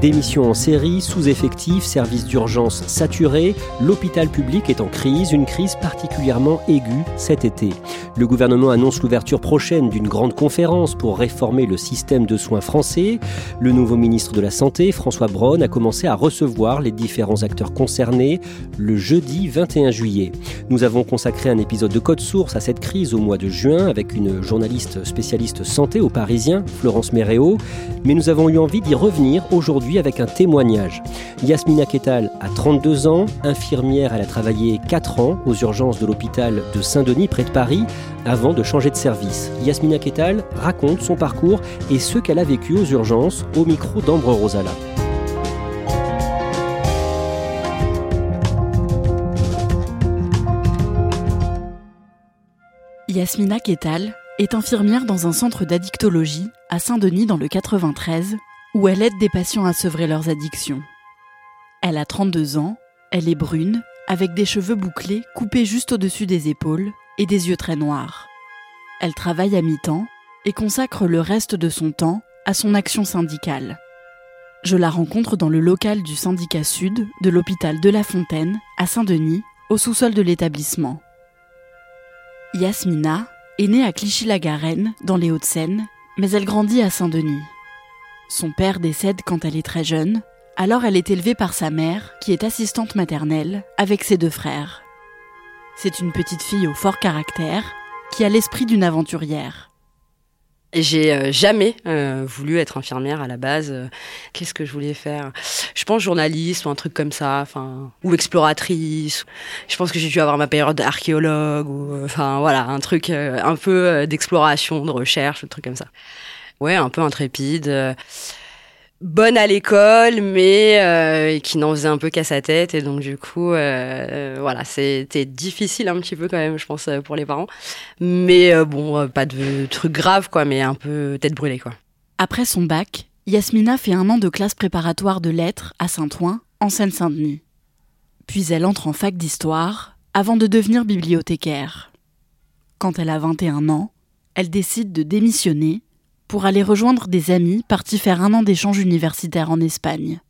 Démission en série, sous-effectifs, services d'urgence saturés, l'hôpital public est en crise, une crise particulièrement aiguë cet été. Le gouvernement annonce l'ouverture prochaine d'une grande conférence pour réformer le système de soins français. Le nouveau ministre de la Santé, François Braun, a commencé à recevoir les différents acteurs concernés le jeudi 21 juillet. Nous avons consacré un épisode de Code Source à cette crise au mois de juin avec une journaliste spécialiste santé au Parisien, Florence Méréo, mais nous avons eu envie d'y revenir aujourd'hui avec un témoignage. Yasmina Ketal a 32 ans, infirmière, elle a travaillé 4 ans aux urgences de l'hôpital de Saint-Denis près de Paris avant de changer de service. Yasmina Ketal raconte son parcours et ce qu'elle a vécu aux urgences au micro d'Ambre Rosala. Yasmina Ketal est infirmière dans un centre d'addictologie à Saint-Denis dans le 93 où elle aide des patients à sevrer leurs addictions. Elle a 32 ans, elle est brune, avec des cheveux bouclés coupés juste au-dessus des épaules et des yeux très noirs. Elle travaille à mi-temps et consacre le reste de son temps à son action syndicale. Je la rencontre dans le local du syndicat sud de l'hôpital de La Fontaine, à Saint-Denis, au sous-sol de l'établissement. Yasmina est née à Clichy-la-Garenne, dans les Hauts-de-Seine, mais elle grandit à Saint-Denis. Son père décède quand elle est très jeune, alors elle est élevée par sa mère, qui est assistante maternelle, avec ses deux frères. C'est une petite fille au fort caractère, qui a l'esprit d'une aventurière. J'ai euh, jamais euh, voulu être infirmière à la base. Euh, qu'est-ce que je voulais faire? Je pense journaliste ou un truc comme ça, enfin ou exploratrice. Je pense que j'ai dû avoir ma période d'archéologue ou enfin voilà un truc un peu d'exploration, de recherche, un truc comme ça ouais, un peu intrépide, euh, bonne à l'école, mais euh, qui n'en faisait un peu qu'à sa tête. Et donc, du coup, euh, voilà, c'était difficile un petit peu quand même, je pense, pour les parents. Mais bon, pas de trucs graves, quoi, mais un peu tête brûlée, quoi. Après son bac, Yasmina fait un an de classe préparatoire de lettres à Saint-Ouen, en Seine-Saint-Denis. Puis elle entre en fac d'histoire avant de devenir bibliothécaire. Quand elle a 21 ans, elle décide de démissionner pour aller rejoindre des amis partis faire un an d'échange universitaire en Espagne.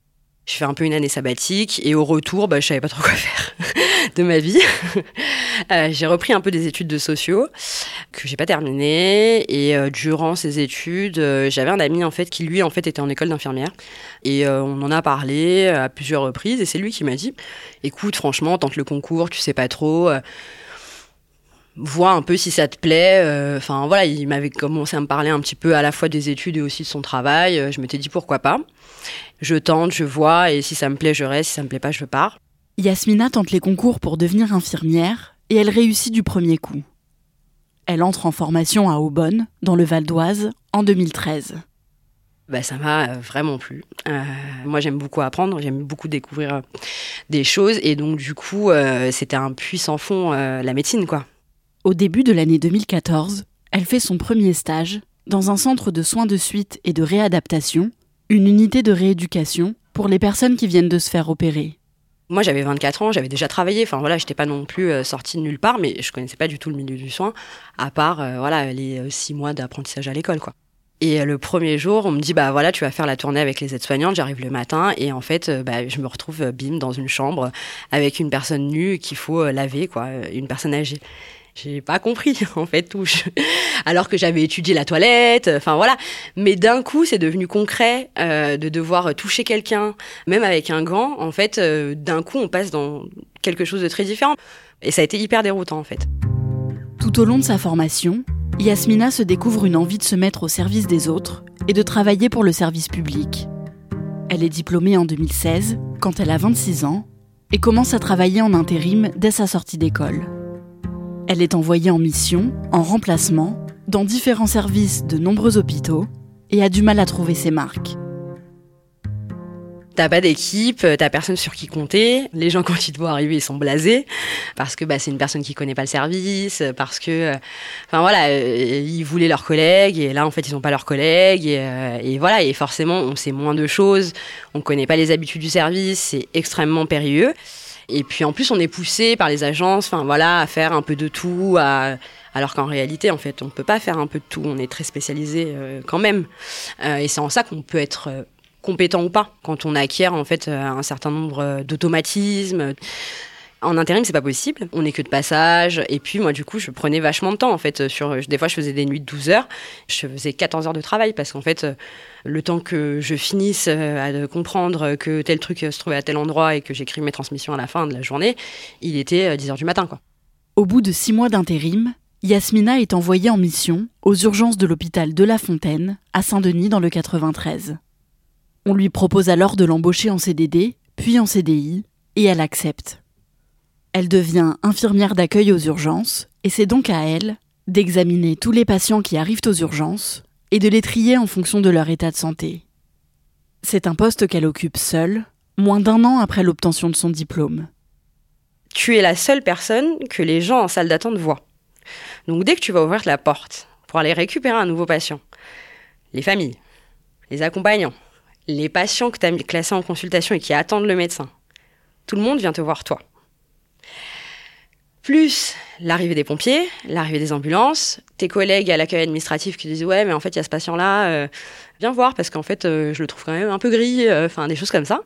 Je fais un peu une année sabbatique et au retour, bah, je savais pas trop quoi faire de ma vie. Euh, j'ai repris un peu des études de sociaux que j'ai pas terminées et euh, durant ces études, euh, j'avais un ami en fait qui lui en fait était en école d'infirmière et on en a parlé à plusieurs reprises et c'est lui qui m'a dit "Écoute, franchement, tente le concours, tu sais pas trop." Vois un peu si ça te plaît. Euh, enfin voilà, il m'avait commencé à me parler un petit peu à la fois des études et aussi de son travail. Euh, je m'étais dit pourquoi pas. Je tente, je vois, et si ça me plaît, je reste. Si ça me plaît pas, je pars. Yasmina tente les concours pour devenir infirmière et elle réussit du premier coup. Elle entre en formation à Aubonne, dans le Val d'Oise, en 2013. Bah, ça m'a euh, vraiment plu. moi, j'aime beaucoup apprendre, j'aime beaucoup découvrir des choses, et donc du coup, c'était un puissant fond la médecine, quoi. Au début de l'année 2014, elle fait son premier stage dans un centre de soins de suite et de réadaptation, une unité de rééducation pour les personnes qui viennent de se faire opérer. Moi, j'avais 24 ans, j'avais déjà travaillé. Enfin voilà, j'étais pas non plus euh, sortie de nulle part, mais je connaissais pas du tout le milieu du soin, à part euh, voilà les euh, six mois d'apprentissage à l'école, quoi. Et le premier jour, on me dit bah voilà, tu vas faire la tournée avec les aides-soignantes. J'arrive le matin et en fait, bah, je me retrouve bim dans une chambre avec une personne nue qu'il faut laver, quoi, une personne âgée. J'ai pas compris en fait tout. Alors que j'avais étudié la toilette, enfin voilà. Mais d'un coup, c'est devenu concret euh, de devoir toucher quelqu'un, même avec un gant. En fait, euh, d'un coup, on passe dans quelque chose de très différent. Et ça a été hyper déroutant en fait. Tout au long de sa formation, Yasmina se découvre une envie de se mettre au service des autres et de travailler pour le service public. Elle est diplômée en 2016, quand elle a 26 ans, et commence à travailler en intérim dès sa sortie d'école. Elle est envoyée en mission, en remplacement, dans différents services de nombreux hôpitaux et a du mal à trouver ses marques. T'as pas d'équipe, t'as personne sur qui compter. Les gens, quand ils te voient arriver, ils sont blasés parce que bah, c'est une personne qui connaît pas le service, parce que, enfin voilà, euh, ils voulaient leurs collègues et là en fait ils ont pas leurs collègues et, euh, et, voilà et forcément on sait moins de choses, on connaît pas les habitudes du service, c'est extrêmement périlleux. Et puis en plus, on est poussé par les agences, enfin voilà, à faire un peu de tout, alors qu'en réalité, en fait, on ne peut pas faire un peu de tout. On est très spécialisé euh, quand même. Euh, et c'est en ça qu'on peut être euh, compétent ou pas quand on acquiert en fait un certain nombre d'automatismes. En intérim, c'est pas possible. On n'est que de passage. Et puis, moi, du coup, je prenais vachement de temps, en fait. Sur, des fois, je faisais des nuits de 12 heures. Je faisais 14 heures de travail parce qu'en fait, le temps que je finisse euh, à comprendre que tel truc se trouvait à tel endroit et que j'écris mes transmissions à la fin de la journée, il était 10 euh, heures du matin, quoi. Au bout de six mois d'intérim, Yasmina est envoyée en mission aux urgences de l'hôpital de La Fontaine, à Saint-Denis, dans le 93. On lui propose alors de l'embaucher en CDD, puis en CDI, et elle accepte. Elle devient infirmière d'accueil aux urgences, et c'est donc à elle d'examiner tous les patients qui arrivent aux urgences et de les trier en fonction de leur état de santé. C'est un poste qu'elle occupe seule, moins d'un an après l'obtention de son diplôme. Tu es la seule personne que les gens en salle d'attente voient. Donc dès que tu vas ouvrir la porte pour aller récupérer un nouveau patient, les familles, les accompagnants, les patients que tu as classés en consultation et qui attendent le médecin, tout le monde vient te voir toi plus l'arrivée des pompiers, l'arrivée des ambulances, tes collègues à l'accueil administratif qui disent ouais mais en fait il y a ce patient là, euh, viens voir parce qu'en fait euh, je le trouve quand même un peu gris, euh, enfin des choses comme ça.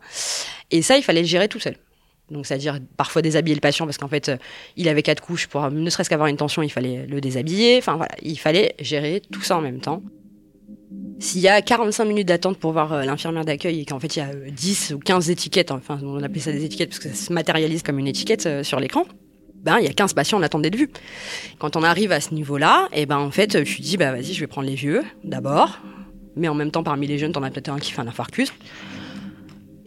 Et ça il fallait le gérer tout seul. Donc c'est-à-dire parfois déshabiller le patient parce qu'en fait il avait quatre couches pour ne serait-ce qu'avoir une tension il fallait le déshabiller. Enfin voilà il fallait gérer tout ça en même temps. S'il y a 45 minutes d'attente pour voir l'infirmière d'accueil et qu'en fait il y a 10 ou 15 étiquettes, enfin on appelle ça des étiquettes parce que ça se matérialise comme une étiquette sur l'écran, ben, il y a 15 patients en attente d'être vus. Quand on arrive à ce niveau-là, et eh ben, en fait, tu dis, bah, vas-y, je vais prendre les vieux, d'abord. Mais en même temps, parmi les jeunes, t'en as peut-être un qui fait un infarctus.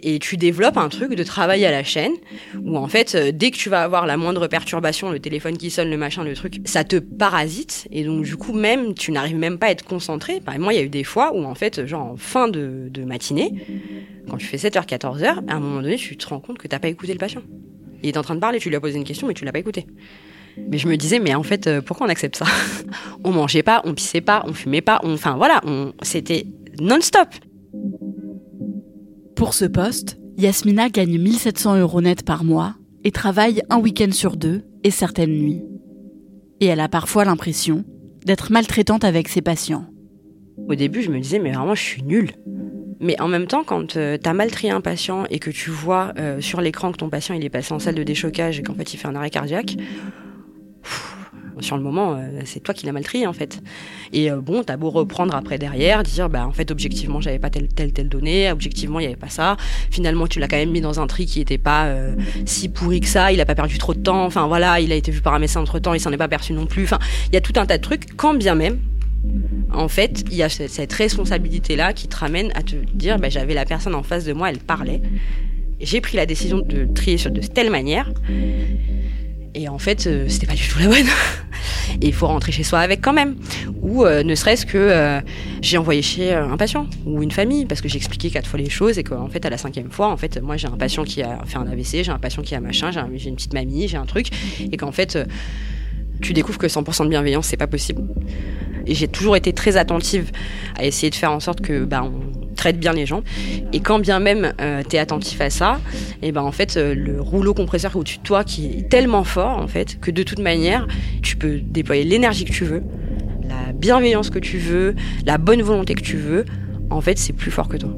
Et tu développes un truc de travail à la chaîne, où en fait, euh, dès que tu vas avoir la moindre perturbation, le téléphone qui sonne, le machin, le truc, ça te parasite. Et donc, du coup, même, tu n'arrives même pas à être concentré. Par moi, il y a eu des fois où, en fait, genre, en fin de, matinée, quand tu fais 7h, 14h, à un moment donné, tu te rends compte que t'as pas écouté le patient. Il est en train de parler, tu lui as posé une question, mais tu l'as pas écouté. Mais je me disais, mais en fait, euh, pourquoi on accepte ça? On mangeait pas, on pissait pas, on fumait pas, enfin voilà, c'était non-stop. Pour ce poste, Yasmina gagne 1700 euros net par mois et travaille un week-end sur deux et certaines nuits. Et elle a parfois l'impression d'être maltraitante avec ses patients. Au début, je me disais, mais vraiment, je suis nulle. Mais en même temps, quand euh, tu as mal trié un patient et que tu vois euh, sur l'écran que ton patient il est passé en salle de déchocage et qu'en fait il fait un arrêt cardiaque, sur le moment, euh, c'est toi qui l'as mal trié en fait. Et bon, t'as beau reprendre après derrière, dire bah en fait objectivement j'avais pas telle telle telle donnée, objectivement il y avait pas ça. Finalement tu l'as quand même mis dans un tri qui était pas si pourri que ça, il a pas perdu trop de temps. Enfin voilà, il a été vu par un médecin entre temps, il s'en est pas perçu non plus. Enfin il y a tout un tas de trucs. Quand bien même en fait, il y a cette responsabilité-là qui te ramène à te dire, bah, j'avais la personne en face de moi, elle parlait. J'ai pris la décision de trier sur de telle manière. Et en fait, euh, c'était pas du tout la bonne. Et il faut rentrer chez soi avec quand même. Ou euh, ne serait-ce que euh, j'ai envoyé chez un patient ou une famille parce que j'ai expliqué quatre fois les choses et qu'en fait à la cinquième fois, en fait, moi j'ai un patient qui a fait un AVC, j'ai un patient qui a machin, j'ai une petite mamie, j'ai un truc, et qu'en fait tu découvres que 100% de bienveillance c'est pas possible. Et j'ai toujours été très attentive à essayer de faire en sorte que bah, traite bien les gens. Et quand bien même euh, tu es attentif à ça, et ben en fait euh, le rouleau compresseur au-dessus de toi qui est tellement fort en fait que de toute manière tu peux déployer l'énergie que tu veux, la bienveillance que tu veux, la bonne volonté que tu veux, en fait, c'est plus fort que toi.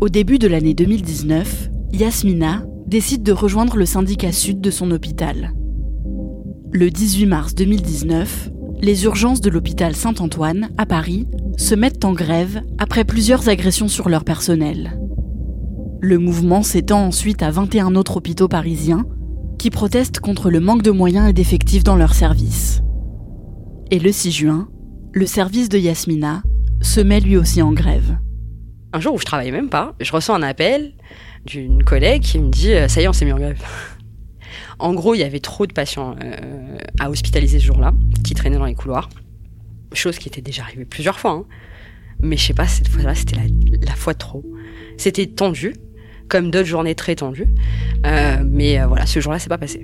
Au début de l'année 2019, Yasmina décide de rejoindre le syndicat sud de son hôpital. Le 18 mars 2019, les urgences de l'hôpital Saint-Antoine, à Paris, se mettent en grève après plusieurs agressions sur leur personnel. Le mouvement s'étend ensuite à 21 autres hôpitaux parisiens qui protestent contre le manque de moyens et d'effectifs dans leurs services. Et le 6 juin, le service de Yasmina se met lui aussi en grève. Un jour où je travaillais même pas, je reçois un appel d'une collègue qui me dit Ça y est, on s'est mis en grève. En gros, il y avait trop de patients euh, à hospitaliser ce jour-là, qui traînaient dans les couloirs. Chose qui était déjà arrivée plusieurs fois. Hein. Mais je sais pas, cette fois-là, c'était la, fois trop. C'était tendu, comme d'autres journées très tendues. Euh, mais euh, voilà, ce jour-là, c'est pas passé.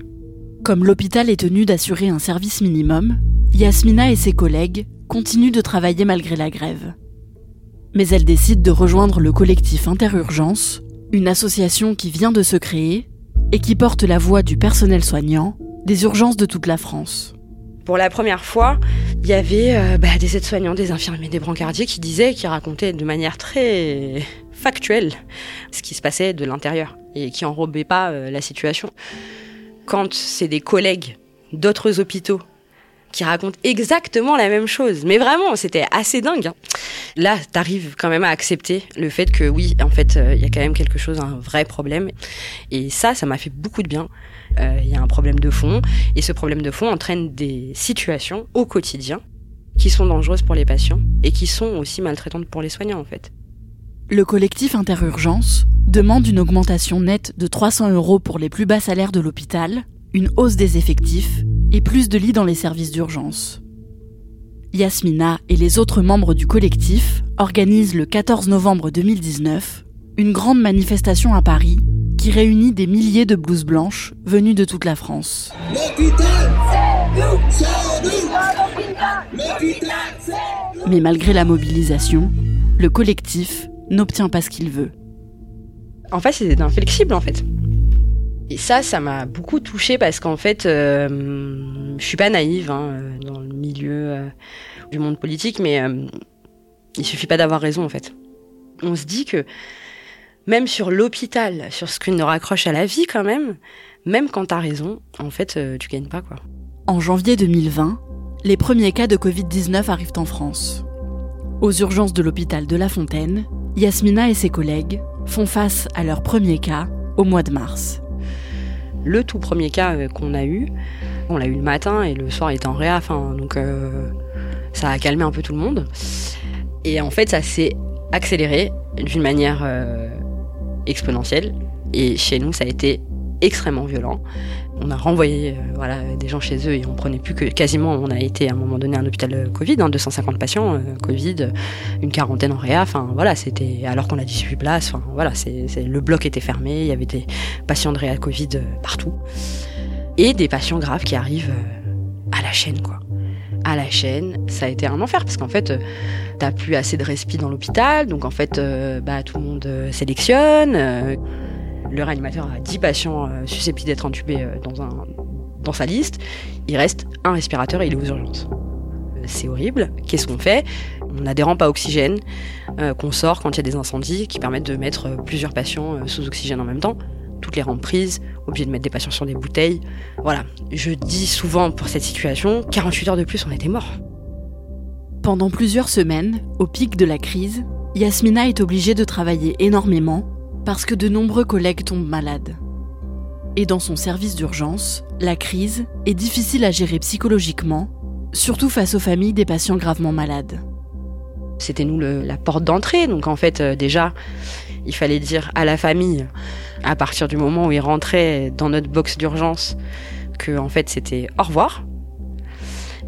Comme l'hôpital est tenu d'assurer un service minimum, Yasmina et ses collègues continuent de travailler malgré la grève. Mais elle décide de rejoindre le collectif Interurgence, une association qui vient de se créer et qui porte la voix du personnel soignant des urgences de toute la France. Pour la première fois, il y avait euh, bah, des aides-soignants, des infirmiers, des brancardiers qui disaient, qui racontaient de manière très factuelle ce qui se passait de l'intérieur et qui enrobaient pas euh, la situation. Quand c'est des collègues d'autres hôpitaux qui racontent exactement la même chose. Mais vraiment, c'était assez dingue. Hein. Là, t'arrives quand même à accepter le fait que oui, en fait, euh, il y a quand même quelque chose, un vrai problème. Et ça, ça m'a fait beaucoup de bien. Euh, il y a un problème de fond, et ce problème de fond entraîne des situations au quotidien qui sont dangereuses pour les patients et qui sont aussi maltraitantes pour les soignants, en fait. Le collectif Interurgence demande une augmentation nette de 300 euros pour les plus bas salaires de l'hôpital, une hausse des effectifs et plus de lits dans les services d'urgence. Yasmina et les autres membres du collectif organisent le 14 novembre 2019 une grande manifestation à Paris qui réunit des milliers de blouses blanches venues de toute la France. Mais malgré la mobilisation, le collectif n'obtient pas ce qu'il veut. En fait, c'est inflexible en fait. Et ça, ça m'a beaucoup touchée parce qu'en fait, euh, je suis pas naïve hein, euh, dans le milieu euh, du monde politique, mais euh, il suffit pas d'avoir raison en fait. On se dit que même sur l'hôpital, sur ce qui nous raccroche à la vie quand même, même quand tu as raison, en fait, tu gagnes pas quoi. En janvier 2020, les premiers cas de Covid-19 arrivent en France. Aux urgences de l'hôpital de La Fontaine, Yasmina et ses collègues font face à leur premier cas au mois de mars le tout premier cas euh, qu'on a eu, on l'a eu le matin et le soir était en réa, donc euh, ça a calmé un peu tout le monde. Et en fait, ça s'est accéléré d'une manière euh, exponentielle. Et chez nous, ça a été extrêmement violent. On a renvoyé euh, voilà, des gens chez eux et on prenait plus que quasiment, on a été à un moment donné un hôpital euh, Covid, 250 hein, patients euh, Covid, une quarantaine en réa, enfin voilà, c'était alors qu'on a 18 places, enfin voilà, c'est, le bloc était fermé, il y avait des patients de réa Covid partout et des patients graves qui arrivent à la chaîne quoi. À la chaîne, ça a été un enfer parce qu'en fait, t'as plus assez de respi dans l'hôpital, donc en fait, bah tout le monde sélectionne le réanimateur a 10 patients euh, susceptibles d'être intubés euh, dans, un, dans sa liste, il reste un respirateur et il est aux urgences. Euh, c'est horrible. Qu'est-ce qu'on fait? On a des rampes à oxygène qu'on sort quand il y a des incendies qui permettent de mettre plusieurs patients sous oxygène en même temps. Toutes les rampes prises, obligé de mettre des patients sur des bouteilles. Voilà. Je dis souvent pour cette situation, 48 heures de plus, on était morts. Pendant plusieurs semaines, au pic de la crise, Yasmina est obligée de travailler énormément parce que de nombreux collègues tombent malades. Et dans son service d'urgence, la crise est difficile à gérer psychologiquement, surtout face aux familles des patients gravement malades. C'était nous la porte d'entrée, donc en fait euh, déjà, il fallait dire à la famille, à partir du moment où ils rentraient dans notre box d'urgence, que en fait c'était au revoir,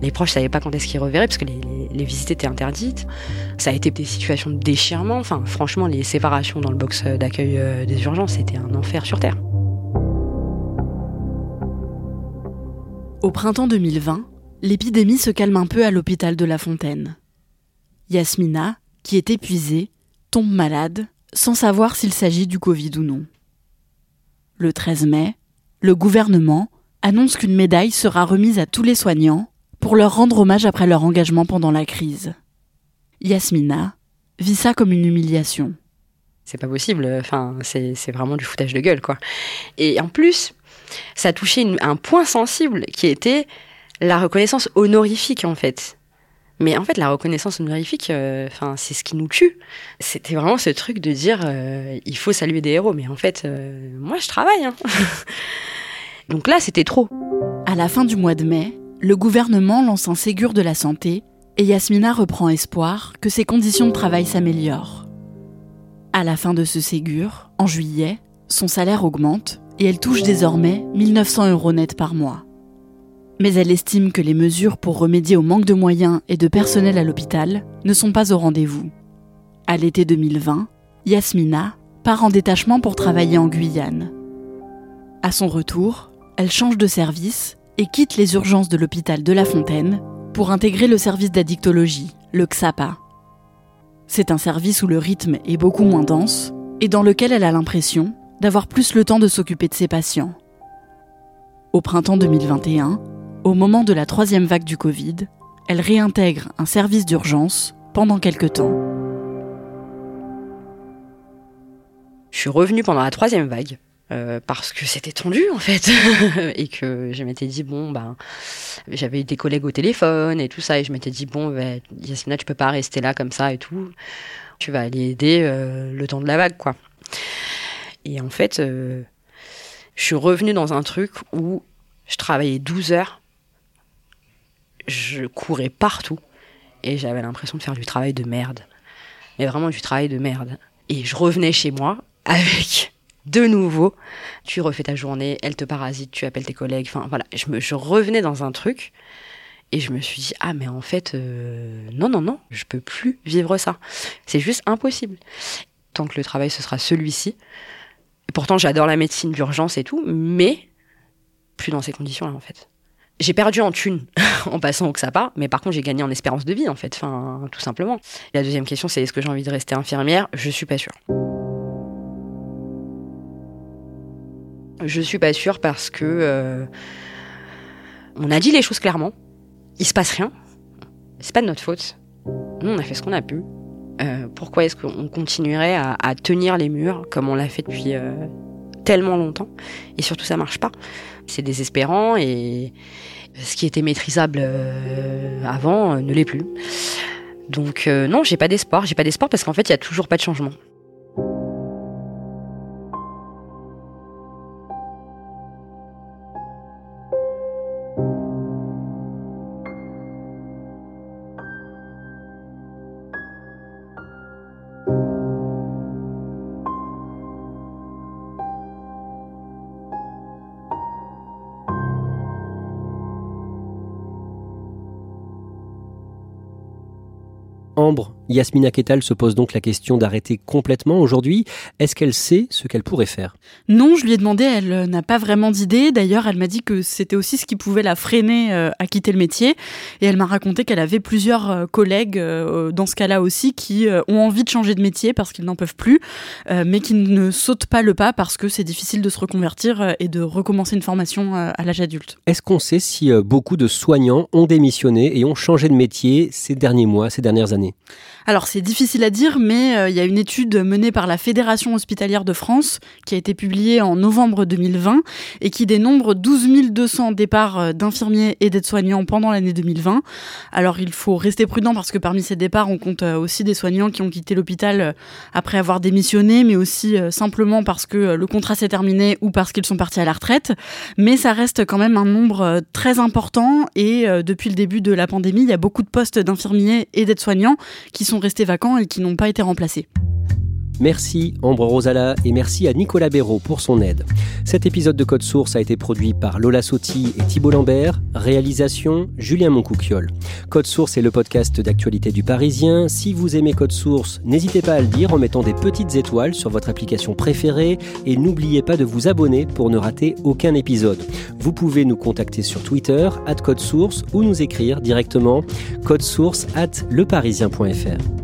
les proches savaient pas quand est-ce qu'ils reverraient parce que les, visites étaient interdites. Ça a été des situations de déchirement. Enfin, franchement, les séparations dans le box d'accueil euh, des urgences, c'était un enfer sur Terre. Au printemps 2020, l'épidémie se calme un peu à l'hôpital de La Fontaine. Yasmina, qui est épuisée, tombe malade sans savoir s'il s'agit du Covid ou non. Le 13 mai, le gouvernement annonce qu'une médaille sera remise à tous les soignants pour leur rendre hommage après leur engagement pendant la crise. Yasmina vit ça comme une humiliation. C'est pas possible, enfin, c'est vraiment du foutage de gueule, quoi. Et en plus, ça touchait un point sensible qui était la reconnaissance honorifique, en fait. Mais en fait, la reconnaissance honorifique, euh, c'est ce qui nous tue. C'était vraiment ce truc de dire, euh, il faut saluer des héros. Mais en fait, euh, moi, je travaille. Hein. Donc là, c'était trop. À la fin du mois de mai, le gouvernement lance un Ségur de la santé et Yasmina reprend espoir que ses conditions de travail s'améliorent. À la fin de ce Ségur, en juillet, son salaire augmente et elle touche désormais 1900 euros net par mois. Mais elle estime que les mesures pour remédier au manque de moyens et de personnel à l'hôpital ne sont pas au rendez-vous. À l'été 2020, Yasmina part en détachement pour travailler en Guyane. À son retour, elle change de service et quitte les urgences de l'hôpital de La Fontaine pour intégrer le service d'addictologie, le XAPA. C'est un service où le rythme est beaucoup moins dense et dans lequel elle a l'impression d'avoir plus le temps de s'occuper de ses patients. Au printemps 2021, au moment de la troisième vague du Covid, elle réintègre un service d'urgence pendant quelques temps. Je suis revenue pendant la troisième vague. Euh, parce que c'était tendu en fait. Et que je m'étais dit bon ben j'avais eu des collègues au téléphone et tout ça. Et je m'étais dit bon ben, Yasmina tu peux pas rester là comme ça et tout. Tu vas aller aider euh, le temps de la vague quoi. Et en fait euh, je suis revenue dans un truc où je travaillais 12 heures. Je courais partout. Et j'avais l'impression de faire du travail de merde. Mais vraiment du travail de merde. Et je revenais chez moi avec de nouveau, tu refais ta journée, elle te parasite, tu appelles tes collègues, enfin voilà, je, me, je revenais dans un truc et je me suis dit, ah mais en fait, euh, non, non, non, je peux plus vivre ça. C'est juste impossible. Tant que le travail, ce sera celui-ci. Pourtant, j'adore la médecine d'urgence et tout, mais plus dans ces conditions-là en fait j'ai perdu en thunes en passant au XAPA, mais par contre j'ai gagné en espérance de vie en fait, enfin tout simplement. La deuxième question c'est est-ce que j'ai envie de rester infirmière? Je suis pas sûre. Je suis pas sûre parce que euh, on a dit les choses clairement. Il se passe rien. C'est pas de notre faute. Nous on a fait ce qu'on a pu. Euh, pourquoi est-ce qu'on continuerait à, tenir les murs comme on l'a fait depuis euh, tellement longtemps? Et surtout ça marche pas. C'est désespérant et ce qui était maîtrisable avant ne l'est plus. Donc non, j'ai pas d'espoir, j'ai pas d'espoir parce qu'en fait, il y a toujours pas de changement. Yasmina Ketal se pose donc la question d'arrêter complètement aujourd'hui. Est-ce qu'elle sait ce qu'elle pourrait faire? Non, je lui ai demandé, elle euh, n'a pas vraiment d'idée. D'ailleurs, elle m'a dit que c'était aussi ce qui pouvait la freiner euh, à quitter le métier. Et elle m'a raconté qu'elle avait plusieurs euh, collègues dans ce cas-là aussi qui ont envie de changer de métier parce qu'ils n'en peuvent plus, mais qui ne sautent pas le pas parce que c'est difficile de se reconvertir et de recommencer une formation à l'âge adulte. Est-ce qu'on sait si beaucoup de soignants ont démissionné et ont changé de métier ces derniers mois, ces dernières années? Alors c'est difficile à dire, mais euh, il y a une étude menée par la Fédération hospitalière de France qui a été publiée en novembre 2020 et qui dénombre 12 200 départs euh, d'infirmiers et d'aides-soignants pendant l'année 2020. Alors il faut rester prudent parce que parmi ces départs, on compte euh, aussi des soignants qui ont quitté l'hôpital après avoir démissionné, mais aussi simplement parce que le contrat s'est terminé ou parce qu'ils sont partis à la retraite. Mais ça reste quand même un nombre très important et depuis le début de la pandémie, il y a beaucoup de postes d'infirmiers et d'aides-soignants qui sont restés vacants et qui n'ont pas été remplacés. Merci Ambre Rosala et merci à Nicolas Béraud pour son aide. Cet épisode de Code Source a été produit par Lola Sotti et Thibault Lambert. Réalisation Julien Moncouquiole. Code Source est le podcast d'actualité du Parisien. Si vous aimez Code Source, n'hésitez pas à le dire en mettant des petites étoiles sur votre application préférée et n'oubliez pas de vous abonner pour ne rater aucun épisode. Vous pouvez nous contacter sur Twitter, at Code Source, ou nous écrire directement code source at leparisien.fr.